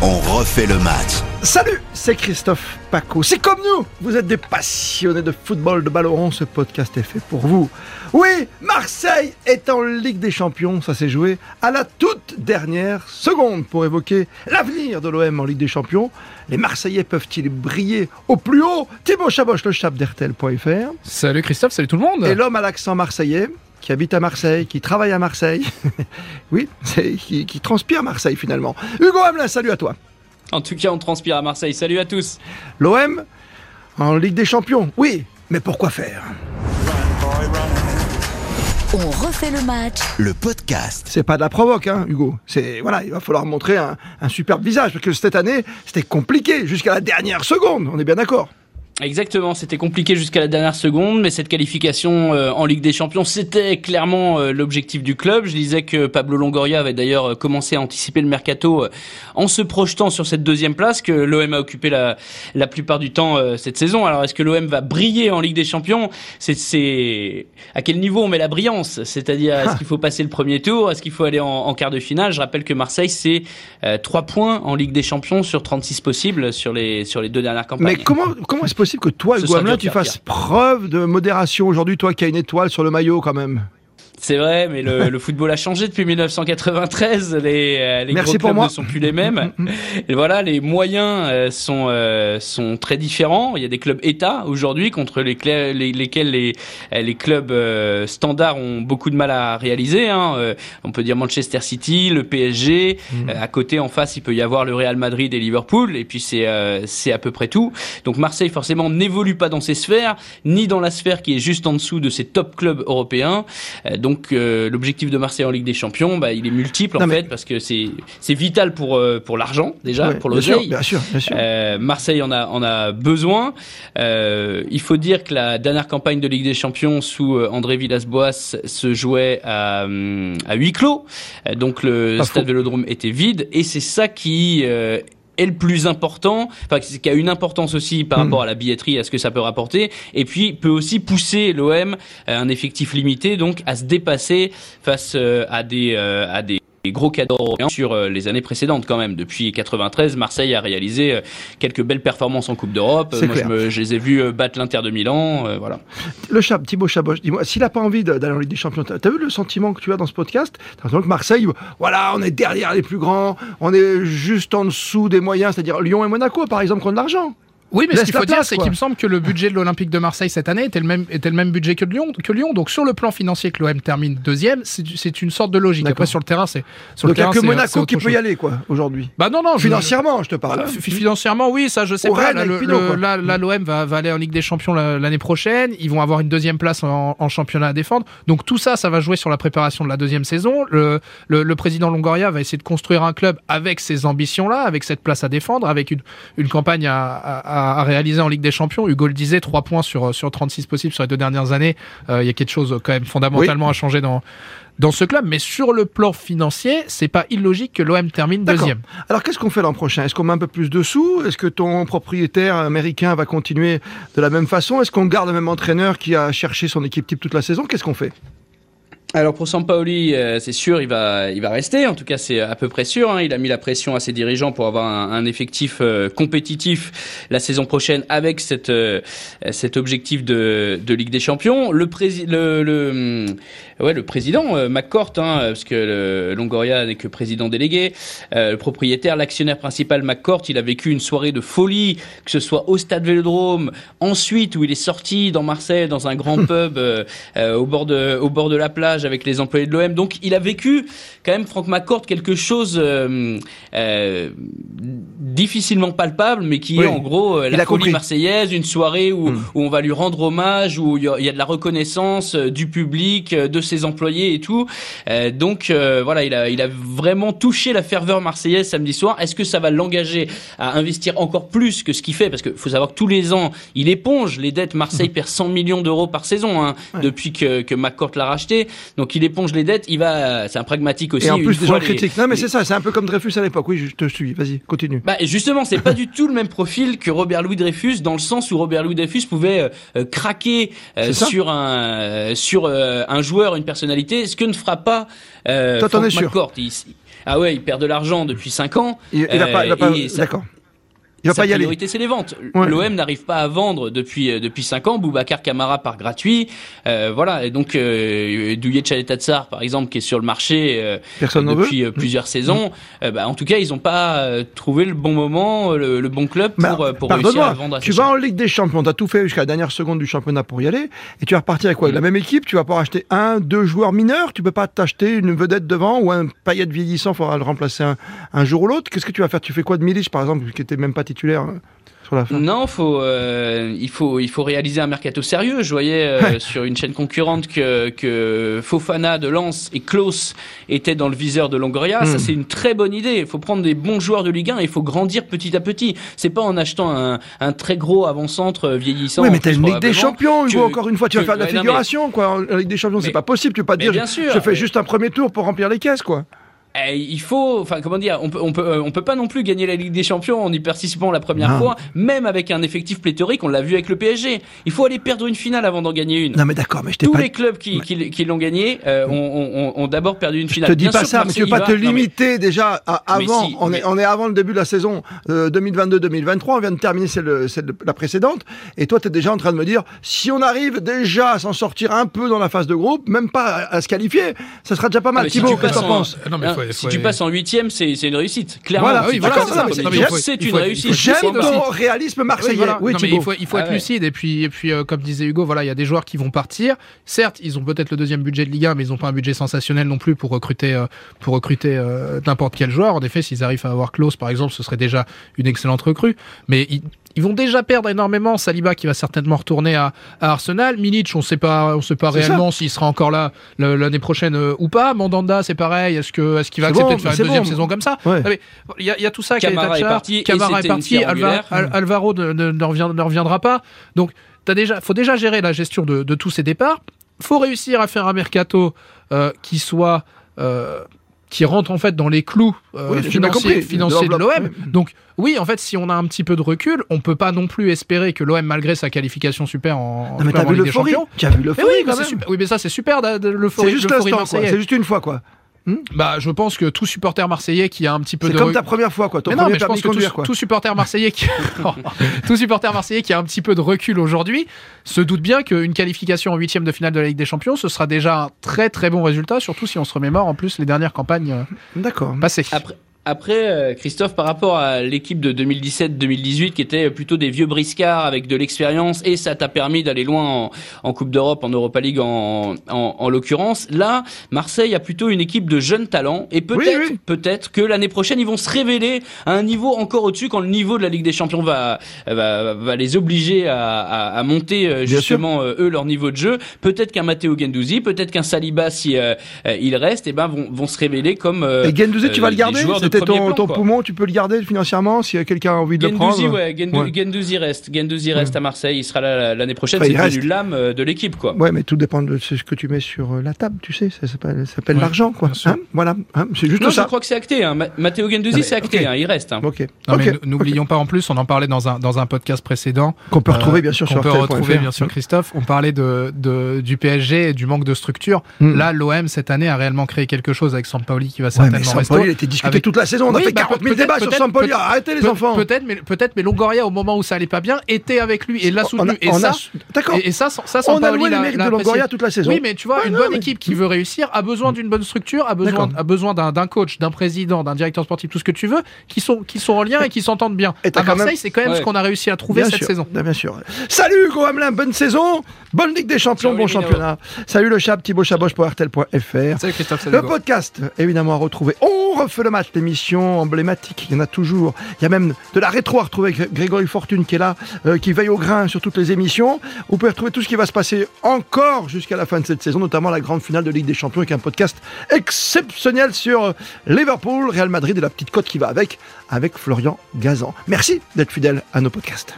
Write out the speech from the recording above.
On refait le match. Salut, c'est Christophe Paco. C'est comme nous, vous êtes des passionnés de football, de ballon ce podcast est fait pour vous. Oui, Marseille est en Ligue des Champions, ça s'est joué à la toute dernière seconde pour évoquer l'avenir de l'OM en Ligue des Champions. Les Marseillais peuvent-ils briller au plus haut? Thibaut Chaboche, le chap d'RTL.fr. Salut Christophe, salut tout le monde. Et l'homme à l'accent marseillais qui habite à Marseille, qui travaille à Marseille. oui, qui, qui transpire Marseille finalement. Hugo Hamelin, salut à toi. En tout cas, on transpire à Marseille. Salut à tous. L'OM en Ligue des Champions, oui, mais pourquoi faire? On refait le match. Le podcast. C'est pas de la provoque, hein, Hugo. C'est voilà, il va falloir montrer un, un superbe visage parce que cette année, c'était compliqué jusqu'à la dernière seconde. On est bien d'accord. Exactement, c'était compliqué jusqu'à la dernière seconde, mais cette qualification euh, en Ligue des Champions, c'était clairement euh, l'objectif du club. Je disais que Pablo Longoria avait d'ailleurs euh, commencé à anticiper le mercato en se projetant sur cette deuxième place que l'OM a occupé la, la plupart du temps cette saison. Alors est-ce que l'OM va briller en Ligue des Champions? C'est à quel niveau on met la brillance? C'est-à-dire est-ce qu'il faut passer le premier tour? Est-ce qu'il faut aller en, en, quart de finale? Je rappelle que Marseille c'est trois 3 points en Ligue des Champions sur 36 possibles sur les sur les deux dernières campagnes. Mais comment comment est-ce possible que toi, Hugo tu fasses preuve de modération aujourd'hui, toi qui as une étoile sur le maillot quand même c'est vrai, mais le, le, football a changé depuis 1993. Les, euh, les Merci gros clubs ne sont plus les mêmes. Mm, mm, mm. Et voilà, les moyens euh, sont euh, sont très différents. Il y a des clubs État aujourd'hui contre les, les, lesquels les les clubs standards ont beaucoup de mal à réaliser. Hein. on peut dire Manchester City, le PSG. à côté, en face, il peut y avoir le Real Madrid et Liverpool. Et puis c'est c'est à peu près tout. Donc Marseille forcément n'évolue pas dans ces sphères, ni dans la sphère qui est juste en dessous de ces top clubs européens. Donc donc euh, l'objectif de Marseille en Ligue des Champions, bah, il est multiple en fait parce que c'est c'est vital pour euh, pour l'argent déjà, pour l'oseille. Bien sûr, bien sûr. Euh, Marseille en a en a besoin. il faut dire que la dernière campagne de Ligue des Champions sous André Villas-Boas se jouait à à huis clos, donc le stade Vélodrome était vide et c'est ça qui est le plus important, enfin qui a une importance aussi par hmm. rapport à la billetterie, à ce que ça peut rapporter, et puis peut aussi pousser l'OM à un effectif limité, donc à se dépasser face euh, à des euh, à des gros cadeaux sur euh, les années précédentes quand même. Depuis 93, Marseille a réalisé euh, quelques belles performances en Coupe d'Europe. Moi, je, je, les ai vus euh, battre l'Inter de Milan. voilà. Le Chab, Thibaut Chaboche, dis-moi, s'il n'a pas envie d'aller en Ligue des Champions, t'as vu le sentiment que tu as dans ce podcast? T'as que Marseille, voilà, on est derrière les plus grands, on est juste en dessous des moyens, c'est-à-dire Lyon et Monaco, par exemple, qui ont de l'argent. Oui, mais ce qu'il faut dire, c'est qu'il me semble que le budget de l'Olympique de Marseille cette année était le même, était le même budget que Lyon, que Lyon. Donc sur le plan financier, que l'OM termine deuxième, c'est une sorte de logique. Après sur le terrain, c'est donc il n'y a que Monaco qui peut y aller quoi aujourd'hui. Bah non non. Financièrement, je, te parle. financièrement, oui, ça je sais pas. Là, l'OM va, va, aller en Ligue des Champions l'année prochaine. Ils vont avoir une deuxième place en, championnat à défendre. Donc tout ça, ça va jouer sur la préparation de la deuxième saison. Le, le, président Longoria va essayer de construire un club avec ces ambitions-là, avec cette place à défendre, avec une, une campagne à, à, à réaliser en Ligue des Champions. Hugo le disait, 3 points sur, sur 36 possibles sur les deux dernières années. Euh, il y a quelque chose quand même fondamentalement à changer dans, dans ce club. Mais sur le plan financier, c'est pas illogique que l'OM termine deuxième. Alors qu'est-ce qu'on fait l'an prochain? Est-ce qu'on met un peu plus de sous? Est-ce que ton propriétaire américain va continuer de la même façon? Est-ce qu'on garde le même entraîneur qui a cherché son équipe type toute la saison? Qu'est-ce qu'on fait? Alors pour Sampaoli, euh, c'est sûr, il va, il va rester. En tout cas, c'est à peu près sûr. Hein. Il a mis la pression à ses dirigeants pour avoir un, effectif euh, compétitif la saison prochaine avec cette, euh, cet objectif de, de Ligue des Champions. Le, président, le, le, ouais, le président McCourt, hein, parce que le Longoria n'est que président délégué, le propriétaire, l'actionnaire principal McCourt, il a vécu une soirée de folie, que ce soit au Stade Vélodrome, ensuite où il est sorti dans Marseille dans un grand pub au bord de, au bord de la plage avec les employés de l'OM. Donc il a vécu quand même Franck McCourt quelque chose euh, euh, difficilement palpable, mais qui est en gros euh, la folie marseillaise, une soirée où, hmm. où, on va lui rendre hommage, où il y, a de la reconnaissance du public, de ses employés et tout. donc voilà, il a, il a vraiment touché la ferveur marseillaise samedi soir. Est-ce que ça va l'engager à investir encore plus que ce qu'il fait? Parce qu'il faut savoir que tous les ans, il éponge les dettes. Marseille hmm. perd 100 millions d'euros par saison hein, depuis que, que McCourt l'a racheté. Donc il éponge les dettes. Il va, c'est un pragmatique aussi. Et en plus des gens critiques. Non mais c'est ça, c'est un peu comme Dreyfus à l'époque. Oui, je te suis. Vas-y, continue. Bah justement, c'est pas du tout le même profil que Robert Louis Dreyfus dans le sens où Robert Louis Dreyfus pouvait euh, craquer sur un sur un joueur, une personnalité, ce que ne fera pas Toi, Frank McCourt. ah ouais, il perd de l'argent depuis 5 ans. Il, il va pas, il va pas d'accord. Il va Sa pas y priorité, c'est les ventes. L'OM n'arrive pas à vendre depuis euh, depuis cinq ans. Boubacar Camara part gratuit, euh, voilà. Et donc euh, Douillet Tchaletatsar, par exemple, qui est sur le marché euh, depuis plusieurs mmh. saisons. Bah, en tout cas, ils n'ont pas trouvé le bon moment, le, bon club pour, pour réussir à vendre. À tu vas en Ligue des Champions, tu as tout fait jusqu'à la dernière seconde du championnat pour y aller, et tu vas repartir avec quoi? La mmh. même équipe, tu vas pas acheter un, deux joueurs mineurs? Tu peux pas t'acheter une vedette devant ou un paillette vieillissant. Faudra le remplacer un, un jour ou l'autre? Qu'est-ce que tu vas faire? Tu fais quoi de Milic, par exemple, qui était même pas titulaire sur la fin Non, faut, euh, il, faut, il faut réaliser un mercato sérieux. Je voyais euh, sur une chaîne concurrente que, que Fofana de Lens et Klaus étaient dans le viseur de Longoria. Ça, hmm. c'est une très bonne idée. Il faut prendre des bons joueurs de Ligue 1 et il faut grandir petit à petit. C'est pas en achetant un, un très gros avant-centre vieillissant. Oui, mais t'as une Ligue des Champions, Hugo, encore une fois. Tu vas faire de la figuration, quoi. La Ligue des Champions, c'est pas possible. Tu peux pas dire, sûr, je fais juste un premier tour pour remplir les caisses, quoi. Eh, il faut, enfin comment dire, on peut, on peut, euh, on peut pas non plus gagner la Ligue des Champions en y participant la première fois, même avec un effectif pléthorique. On l'a vu avec le PSG. Il faut aller perdre une finale avant d'en gagner une. Non mais d'accord, mais je tous les clubs qui, qui, l'ont gagné euh, ont, ont, d'abord perdu une finale. Je te dis pas ça, mais tu veux pas te limiter déjà avant. on est, on est avant le début de la saison 2022-2023. Euh, on vient de terminer celle, de la précédente, et toi tu es déjà en train de me dire si on arrive déjà à s'en sortir un peu dans la phase de groupe, même pas à, se qualifier, ça sera déjà pas mal. Ah, Thibaut, qu'est-ce que tu penses? Si tu passes en huitième, c'est une réussite. Clairement. Voilà, oui, c'est une réussite. J'aime ton réalisme marseillais. Oui, mais il faut, il faut être ah lucide. Et puis, et puis, euh, comme disait Hugo, voilà, il y a des joueurs qui vont partir. Certes, ils ont peut-être le deuxième budget de Ligue 1, mais ils n'ont pas un budget sensationnel non plus pour recruter, euh, pour recruter euh, n'importe quel joueur. En effet, s'ils arrivent à avoir Klaus, par exemple, ce serait déjà une excellente recrue. Mais ils vont déjà perdre énormément. Saliba qui va certainement retourner à, Arsenal. Milic, on sait pas, on sait pas réellement s'il sera encore là l'année prochaine euh, ou pas. Mandanda, c'est pareil. Est-ce que est-ce qu'il va accepter de faire une deuxième saison comme ça Il y, a tout ça. Camara est parti. Camara est parti. Alvaro ne, reviendra pas. Donc, il déjà, faut déjà gérer la gestion de, tous ces départs. Faut réussir à faire un mercato euh, qui soit euh, qui rentre en fait dans les clous euh, financiers, de l'OM. Donc oui, en fait, si on a un petit peu de recul, on peut pas non plus espérer que l'OM, malgré sa qualification super en, non, mais as vu l'euphorie. Oui, oui, mais ça c'est super l'euphorie. C'est juste C'est juste une fois quoi. Hmm bah, je pense que tout supporter marseillais qui a un petit peu de. C'est comme ta première fois, quoi. Ton non, mais je pense que tout, supporter marseillais qui, tout supporter marseillais qui a un petit peu de recul aujourd'hui se doute bien qu'une qualification en huitième de finale de la Ligue des Champions, ce sera déjà un très très bon résultat, surtout si on se remémore en plus les dernières campagnes euh, D'accord. passées. Après, après, euh, Christophe, par rapport à l'équipe de 2017-2018, qui était plutôt des vieux briscards avec de l'expérience, et ça t'a permis d'aller loin en, Coupe d'Europe, en Europa League en, en, l'occurrence, là, Marseille a plutôt une équipe de jeunes talents, et peut-être, peut-être que l'année prochaine, ils vont se révéler à un niveau encore au-dessus, quand le niveau de la Ligue des Champions va, va, va les obliger à, à, monter euh, justement euh, eux leur niveau de jeu. Peut-être qu'un Matteo Gendouzi, peut-être qu'un Saliba, si il reste, et eh ben vont, vont se révéler comme. et Gendouzi, tu vas le garder ton, ton poumon, tu peux le garder financièrement si quelqu'un a envie de le prendre. Ouais, Gendouzi, reste. Gendouzi reste à Marseille. Il sera là l'année prochaine. c'est devenu l'âme euh, de l'équipe, quoi. Ouais, mais tout dépend de ce que tu mets sur euh, la table, tu sais. Ça s'appelle l'argent, quoi. Hein voilà. Hein, c'est juste non, ça. je crois que c'est acté. Hein. Matteo Gendouzi, c'est acté. Hein. Il reste. Hein. Ok. N'oublions pas en plus, on en parlait dans un dans un podcast précédent. Qu'on peut retrouver bien sûr sur. Qu'on peut retrouver bien sûr, Christophe. On parlait de du PSG et du manque de structure. Hmm. Là, l'OM cette année a réellement créé quelque chose avec Sampaoli qui va certainement rester. il était discuté toute la saison. On a fait 40 000 débats sur Sampaoli. Arrêtez les enfants. Peut-être, mais peut-être, mais Longoria au moment où ça allait pas bien était avec lui et l'a soutenu. Et ça, d'accord. Et ça, ça, on a loué les mérites de Longoria toute la saison. Oui, mais tu vois, une bonne équipe qui veut réussir a besoin d'une bonne structure, a besoin, a besoin d'un coach, d'un président, d'un directeur sportif, tout ce que tu veux, qui sont, qui sont en lien et qui s'entendent bien. À Marseille, c'est quand même ce qu'on a réussi à trouver cette saison. Bien sûr. Salut Hugo Hamelin, bonne saison, bonne Ligue des Champions, bon championnat. Salut le Chab, Thibaut Chaboche pour RTL.fr. Salut Christophe. Le podcast, évidemment, à retrouver. On refait le match, l'émission emblématique. Il y en a toujours. Il y a même de la rétro à retrouver avec Grégory Fortune qui est là, euh, qui veille au grain sur toutes les émissions. Vous pouvez retrouver tout ce qui va se passer encore jusqu'à la fin de cette saison, notamment la grande finale de Ligue des Champions avec un podcast exceptionnel sur euh, Liverpool, Real Madrid et la petite cote qui va avec, avec Florian Gazan. Merci d'être fidèle à nos podcasts.